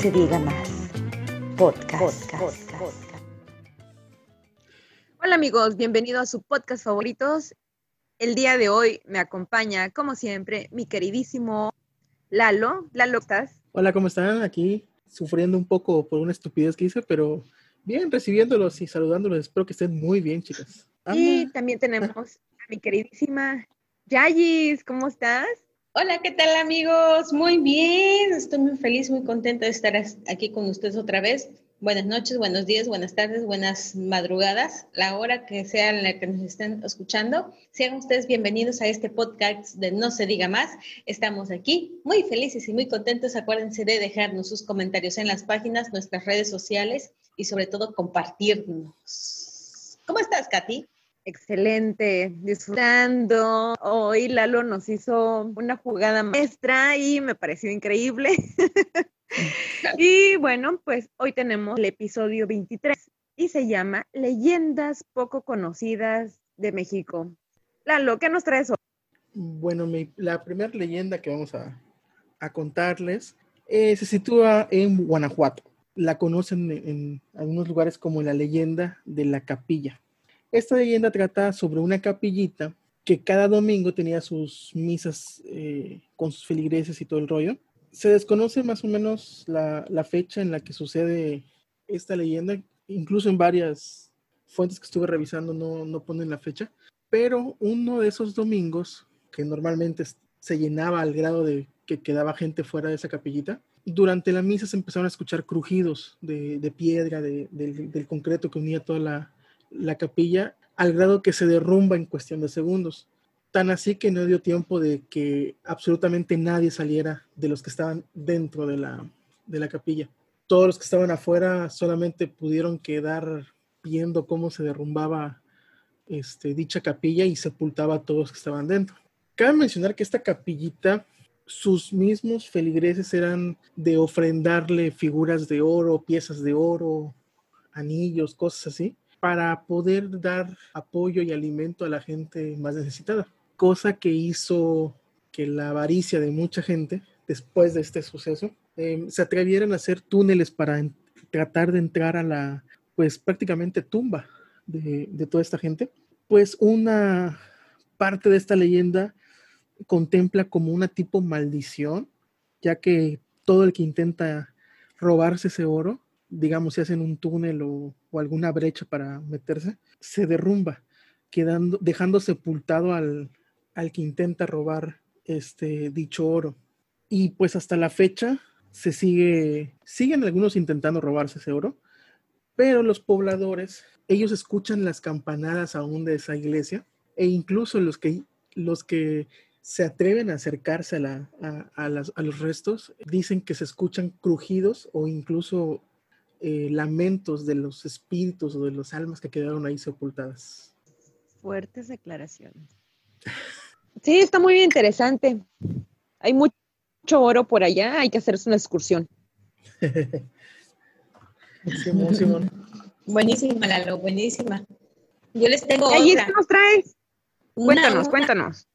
Se diga más. Podcast. Hola amigos, bienvenidos a su podcast favoritos. El día de hoy me acompaña, como siempre, mi queridísimo Lalo. Lalo, ¿estás? Hola, ¿cómo están? Aquí sufriendo un poco por una estupidez que hice, pero bien, recibiéndolos y saludándolos. Espero que estén muy bien, chicas. Y también tenemos a mi queridísima Yayis. ¿Cómo estás? Hola, ¿qué tal amigos? Muy bien, estoy muy feliz, muy contenta de estar aquí con ustedes otra vez. Buenas noches, buenos días, buenas tardes, buenas madrugadas, la hora que sea en la que nos estén escuchando. Sean ustedes bienvenidos a este podcast de No se diga más. Estamos aquí muy felices y muy contentos. Acuérdense de dejarnos sus comentarios en las páginas, nuestras redes sociales y sobre todo compartirnos. ¿Cómo estás, Katy? Excelente, disfrutando. Hoy Lalo nos hizo una jugada maestra y me pareció increíble. y bueno, pues hoy tenemos el episodio 23 y se llama Leyendas poco conocidas de México. Lalo, ¿qué nos traes hoy? Bueno, la primera leyenda que vamos a, contarles eh, se sitúa en Guanajuato. La conocen en algunos lugares como la leyenda de la capilla. Esta leyenda trata sobre una capillita que cada domingo tenía sus misas eh, con sus feligreses y todo el rollo. Se desconoce más o menos la, fecha en la que sucede esta leyenda, incluso en varias fuentes que estuve revisando no, no ponen la fecha, pero uno de esos domingos, que normalmente se llenaba al grado de que quedaba gente fuera de esa capillita, durante la misa se empezaron a escuchar crujidos de, piedra, del concreto que unía toda la, la capilla al grado que se derrumba en cuestión de segundos. Tan así que no dio tiempo de que absolutamente nadie saliera de los que estaban dentro de la, de la capilla. Todos los que estaban afuera solamente pudieron quedar viendo cómo se derrumbaba este, dicha capilla y sepultaba a todos que estaban dentro. Cabe mencionar que esta capillita, sus mismos feligreses eran de ofrendarle figuras de oro, piezas de oro, anillos, cosas así para poder dar apoyo y alimento a la gente más necesitada, cosa que hizo que la avaricia de mucha gente después de este suceso em, se atrevieran a hacer túneles para tratar de entrar a la, pues prácticamente tumba de, de toda esta gente. Pues una parte de esta leyenda contempla como una tipo maldición, ya que todo el que intenta robarse ese oro digamos, si hacen un túnel o, alguna brecha para meterse, se derrumba, quedando, dejando sepultado al, al que intenta robar este dicho oro. Y pues hasta la fecha se sigue, siguen algunos intentando robarse ese oro, pero los pobladores, ellos escuchan las campanadas aún de esa iglesia e incluso los que, los que se atreven a acercarse a, la, a, a los restos, dicen que se escuchan crujidos o incluso eh, lamentos de los espíritus o de los almas que quedaron ahí sepultadas. Fuertes declaraciones. Sí, está muy interesante. Hay mucho oro por allá, hay que hacerse una excursión. Simón, Simón. Buenísima, Lalo, buenísima. Yo les tengo ¿Y otra. ¿Qué nos traes? cuéntanos, cuéntanos.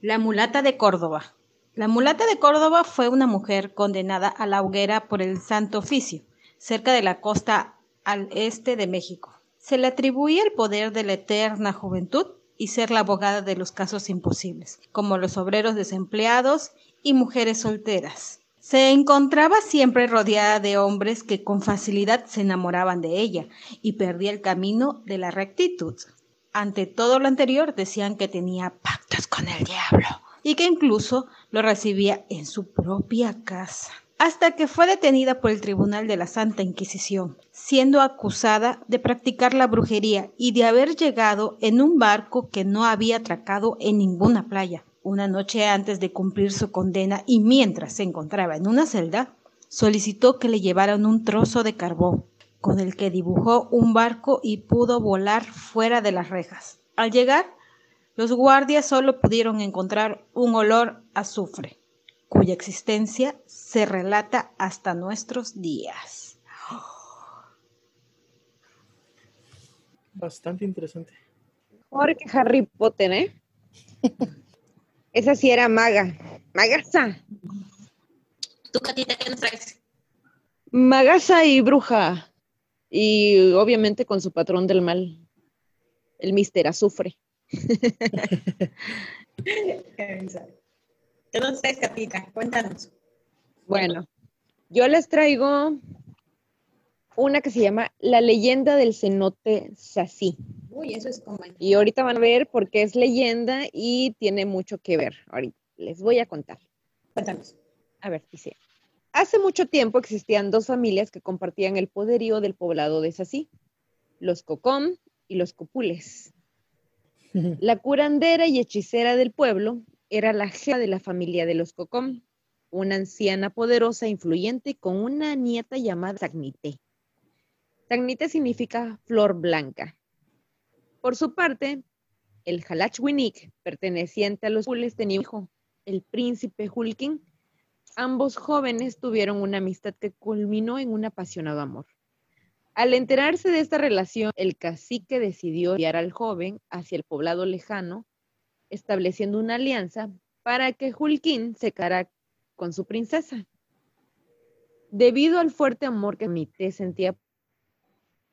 La mulata de Córdoba. La mulata de Córdoba fue una mujer condenada a la hoguera por el santo oficio cerca de la costa al este de México. Se le atribuía el poder de la eterna juventud y ser la abogada de los casos imposibles, como los obreros desempleados y mujeres solteras. Se encontraba siempre rodeada de hombres que con facilidad se enamoraban de ella y perdía el camino de la rectitud. Ante todo lo anterior decían que tenía pactos con el diablo y que incluso lo recibía en su propia casa hasta que fue detenida por el Tribunal de la Santa Inquisición, siendo acusada de practicar la brujería y de haber llegado en un barco que no había atracado en ninguna playa. Una noche antes de cumplir su condena y mientras se encontraba en una celda, solicitó que le llevaran un trozo de carbón, con el que dibujó un barco y pudo volar fuera de las rejas. Al llegar, los guardias solo pudieron encontrar un olor a azufre cuya existencia se relata hasta nuestros días. Bastante interesante. Mejor que Harry Potter, ¿eh? Esa sí era maga. Magasa. ¿Tú, Catita, qué nos traes? Magasa y bruja. Y obviamente con su patrón del mal, el mister azufre. ¿Qué nos traes, Capita? Cuéntanos. Bueno, yo les traigo una que se llama La leyenda del cenote Sassi. Uy, eso es como... Y ahorita van a ver por qué es leyenda y tiene mucho que ver. Ahorita les voy a contar. Cuéntanos. A ver, dice. Hace mucho tiempo existían dos familias que compartían el poderío del poblado de Sassi, los Cocom y los Copules. La curandera y hechicera del pueblo era la jefa de la familia de los Cocom, una anciana poderosa e influyente con una nieta llamada Sagnité. Sagnité significa flor blanca. Por su parte, el Halachwinik, perteneciente a los Copules, tenía un hijo, el príncipe Hulkin. Ambos jóvenes tuvieron una amistad que culminó en un apasionado amor. Al enterarse de esta relación, el cacique decidió enviar al joven hacia el poblado lejano, estableciendo una alianza para que Hulkin se cara con su princesa. Debido al fuerte amor que Mite sentía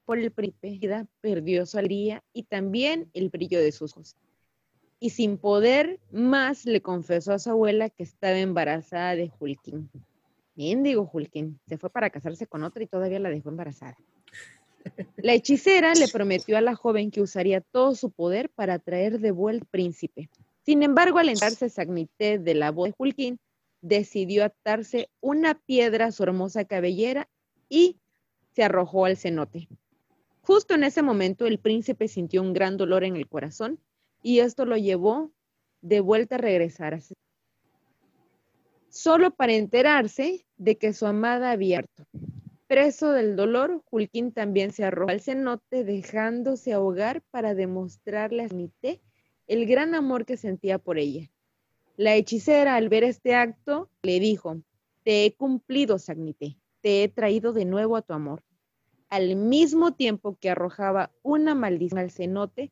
por el príncipe, perdió su alegría y también el brillo de sus ojos. Y sin poder más, le confesó a su abuela que estaba embarazada de Hulkin. Bien, digo Hulkin, se fue para casarse con otra y todavía la dejó embarazada. La hechicera le prometió a la joven que usaría todo su poder para traer de vuelta al príncipe. Sin embargo, al enterarse Sagnité de la voz de Hulkin, decidió atarse una piedra a su hermosa cabellera y se arrojó al cenote. Justo en ese momento, el príncipe sintió un gran dolor en el corazón y esto lo llevó de vuelta a regresar a solo para enterarse de que su amada había harto. Preso del dolor, Hulkin también se arrojó al cenote dejándose ahogar para demostrarle a Nité el gran amor que sentía por ella. La hechicera, al ver este acto, le dijo, te he cumplido, Sagnité, te he traído de nuevo a tu amor. Al mismo tiempo que arrojaba una maldición al cenote,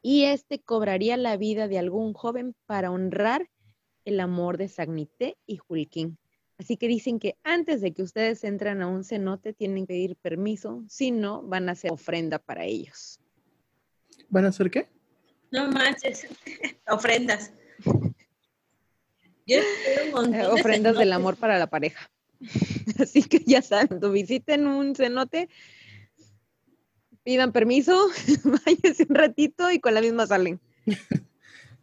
y éste cobraría la vida de algún joven para honrar el amor de Sagnité y Hulkin. Así que dicen que antes de que ustedes entren a un cenote tienen que pedir permiso, si no van a hacer ofrenda para ellos. ¿Van a hacer qué? No manches, ofrendas. Yo espero un montón Eh, de ofrendas del amor para la pareja. Así que ya saben, visiten un cenote, pidan permiso, váyanse un ratito y con la misma salen.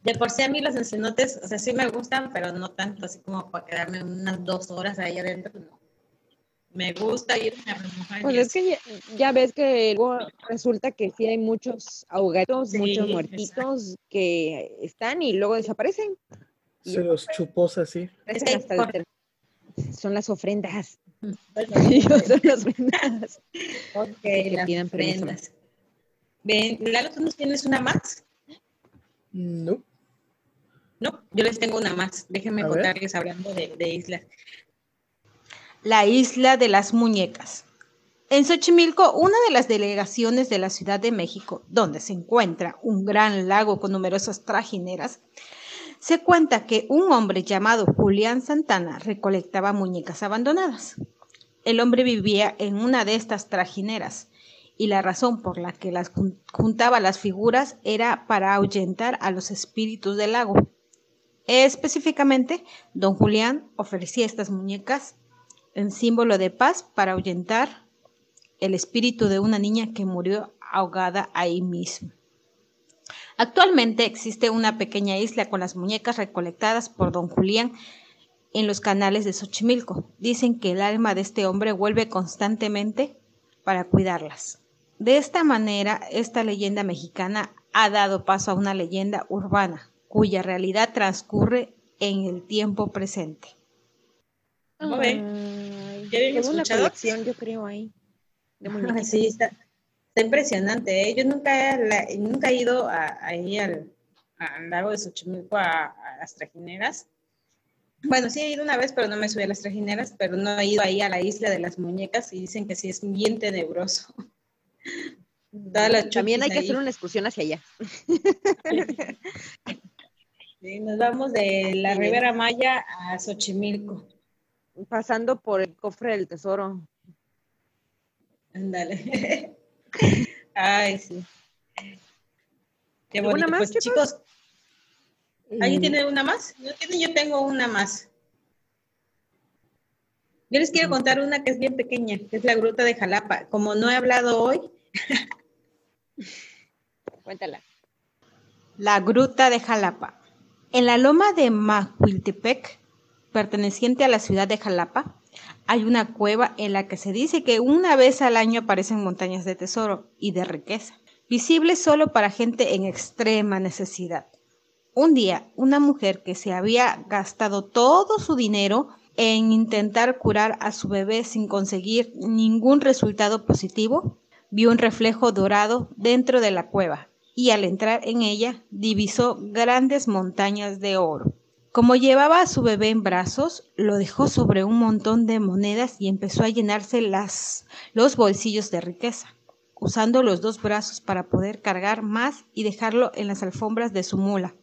De por sí a mí los encenotes, o sea, sí me gustan, pero no tanto así como para quedarme unas dos horas ahí adentro, no. Me gusta irme a remojar. Pues es que ya, ya ves que luego resulta que sí hay muchos ahogaditos, Sí, muchos muertitos que están y luego desaparecen. Y Se los chupos así. aparecen que hasta el por- ter- Son las ofrendas. Son las ofrendas. ok, le las pidan permiso. ofrendas. Ven, Lalo, ¿tú nos tienes una más? No. No, yo les tengo una más. Déjenme A ver. contarles hablando de, de islas. La isla de las muñecas. En Xochimilco, una de las delegaciones de la Ciudad de México, donde se encuentra un gran lago con numerosas trajineras, se cuenta que un hombre llamado Julián Santana recolectaba muñecas abandonadas. El hombre vivía en una de estas trajineras y la razón por la que las jun- juntaba las figuras era para ahuyentar a los espíritus del lago. Específicamente, don Julián ofrecía estas muñecas en símbolo de paz para ahuyentar el espíritu de una niña que murió ahogada ahí mismo. Actualmente existe una pequeña isla con las muñecas recolectadas por don Julián en los canales de Xochimilco. Dicen que el alma de este hombre vuelve constantemente para cuidarlas. De esta manera, esta leyenda mexicana ha dado paso a una leyenda urbana, cuya realidad transcurre en el tiempo presente. ¿Cómo ven? Ay, ¿Ya tengo una colección, yo creo, ahí. De sí, está, está impresionante. ¿eh? Yo nunca he, la- nunca he ido a- ahí al, al lago de Xochimilco a, a las trajineras. Bueno, sí he ido una vez, pero no me subí a las trajineras, pero no he ido ahí a la isla de las muñecas y dicen que sí es bien tenebroso. También hay que ahí. hacer una excursión hacia allá. Sí, nos vamos de la. Ribera Maya a Xochimilco. pasando por el cofre del tesoro. Ándale. Ay, sí. Qué bonito. más, pues, chicos? chicos, ¿alguien Mm, tiene una más? Tiene- yo tengo una más. Yo les quiero contar una que es bien pequeña, que es la gruta de Jalapa. Como no he hablado hoy, Cuéntala. La Gruta de Jalapa. En la loma de Macuiltepec, perteneciente a la ciudad de Jalapa, hay una cueva en la que se dice que una vez al año aparecen montañas de tesoro y de riqueza, visibles solo para gente en extrema necesidad. Un día, una mujer que se había gastado todo su dinero en intentar curar a su bebé sin conseguir ningún resultado positivo, vio un reflejo dorado dentro de la cueva y al entrar en ella divisó grandes montañas de oro. Como llevaba a su bebé en brazos, lo dejó sobre un montón de monedas y empezó a llenarse los bolsillos de riqueza, usando los dos brazos para poder cargar más y dejarlo en las alfombras de su mula,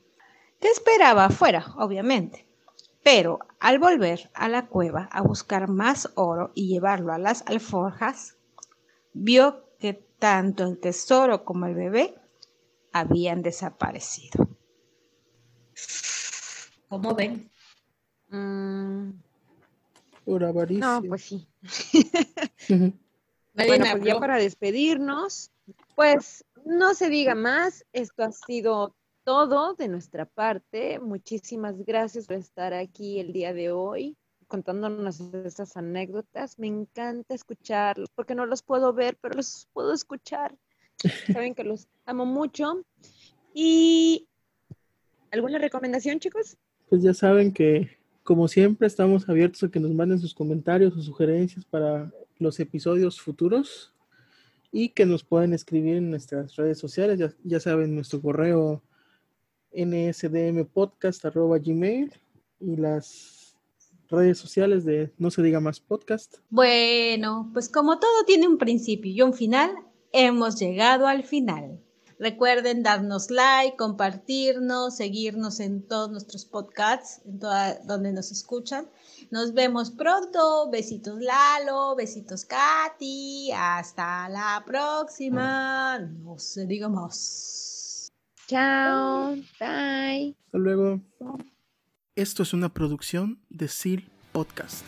que esperaba afuera, obviamente. Pero al volver a la cueva a buscar más oro y llevarlo a las alforjas, vio que tanto el tesoro como el bebé habían desaparecido. ¿cómo ven? Mm, Por avaricia. no, pues sí. Bueno, me pues ya para despedirnos, pues no se diga más. Esto ha sido todo de nuestra parte. Muchísimas gracias por estar aquí el día de hoy contándonos estas anécdotas. Me encanta escucharlos porque no los puedo ver, pero los puedo escuchar. Saben que los amo mucho. Y ¿alguna recomendación, chicos? Pues ya saben que, como siempre, estamos abiertos a que nos manden sus comentarios o sugerencias para los episodios futuros y que nos pueden escribir en nuestras redes sociales. Ya, ya saben, nuestro correo nsdmpodcast.gmail y las redes sociales de No se diga más podcast. Bueno, pues como todo tiene un principio y un final, hemos llegado al final. Recuerden darnos like, compartirnos, seguirnos en todos nuestros podcasts, en toda, donde nos escuchan. Nos vemos pronto. Besitos Lalo, besitos Katy. Hasta la próxima. No se diga más. Chao. Bye. Hasta luego. Esto es una producción de SEAL Podcast.